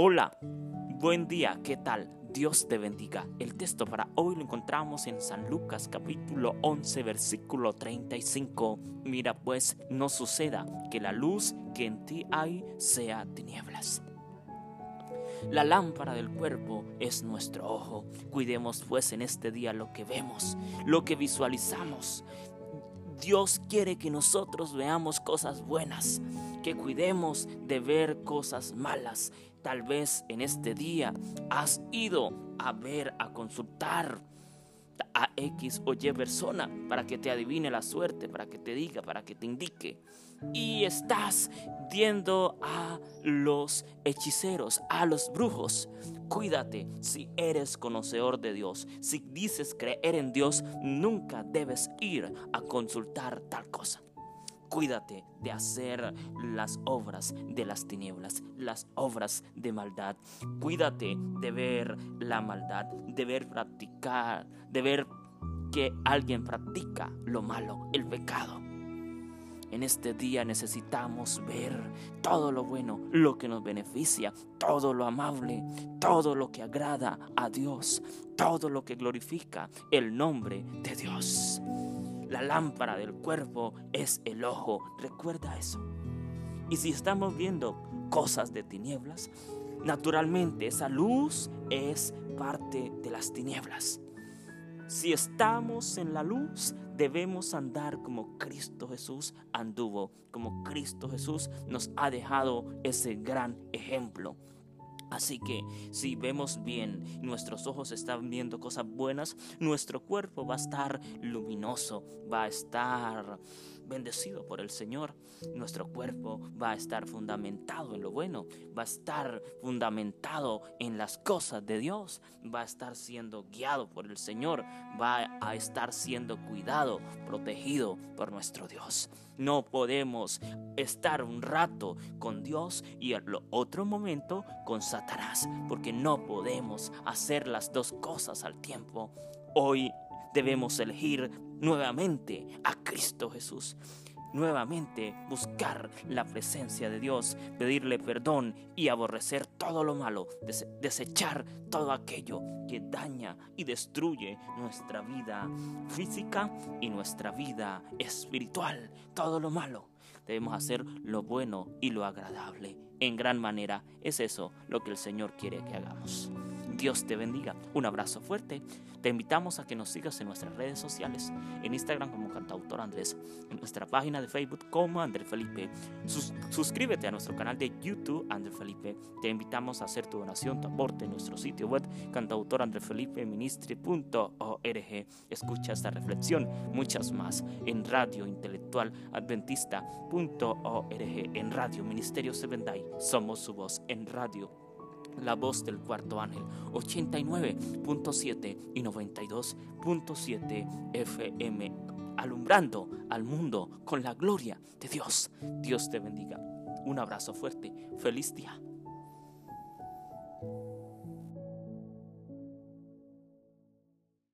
Hola, buen día, ¿qué tal? Dios te bendiga. El texto para hoy lo encontramos en San Lucas capítulo 11 versículo 35. Mira pues, no suceda que la luz que en ti hay sea tinieblas. La lámpara del cuerpo es nuestro ojo. Cuidemos pues en este día lo que vemos, lo que visualizamos. Dios quiere que nosotros veamos cosas buenas, que cuidemos de ver cosas malas. Tal vez en este día has ido a ver, a consultar a X o Y persona para que te adivine la suerte, para que te diga, para que te indique. Y estás viendo a los hechiceros, a los brujos. Cuídate si eres conocedor de Dios. Si dices creer en Dios, nunca debes ir a consultar tal cosa. Cuídate de hacer las obras de las tinieblas, las obras de maldad. Cuídate de ver la maldad, de ver practicar, de ver que alguien practica lo malo, el pecado. En este día necesitamos ver todo lo bueno, lo que nos beneficia, todo lo amable, todo lo que agrada a Dios, todo lo que glorifica el nombre de Dios. La lámpara del cuerpo es el ojo. Recuerda eso. Y si estamos viendo cosas de tinieblas, naturalmente esa luz es parte de las tinieblas. Si estamos en la luz, debemos andar como Cristo Jesús anduvo, como Cristo Jesús nos ha dejado ese gran ejemplo. Así que si vemos bien, nuestros ojos están viendo cosas buenas, nuestro cuerpo va a estar luminoso, va a estar bendecido por el Señor. Nuestro cuerpo va a estar fundamentado en lo bueno, va a estar fundamentado en las cosas de Dios, va a estar siendo guiado por el Señor, va a estar siendo cuidado, protegido por nuestro Dios. No podemos estar un rato con Dios y el otro momento con Satanás, porque no podemos hacer las dos cosas al tiempo. Hoy debemos elegir nuevamente a Cristo Jesús. Nuevamente buscar la presencia de Dios, pedirle perdón y aborrecer todo lo malo, desechar todo aquello que daña y destruye nuestra vida física y nuestra vida espiritual, todo lo malo. Debemos hacer lo bueno y lo agradable. En gran manera es eso lo que el Señor quiere que hagamos. Dios te bendiga. Un abrazo fuerte. Te invitamos a que nos sigas en nuestras redes sociales, en Instagram como Cantautor Andrés, en nuestra página de Facebook como Andrés Felipe. suscríbete a nuestro canal de YouTube Andrés Felipe. Te invitamos a hacer tu donación, tu aporte en nuestro sitio web cantautorandrefelipeministri.org. Escucha esta reflexión, muchas más en Radio Intelectual Adventista.org, en Radio Ministerio Sevendai. Somos su voz en radio la voz del cuarto ángel, 89.7 y 92.7 FM, alumbrando al mundo con la gloria de Dios. Dios te bendiga. Un abrazo fuerte. Feliz día.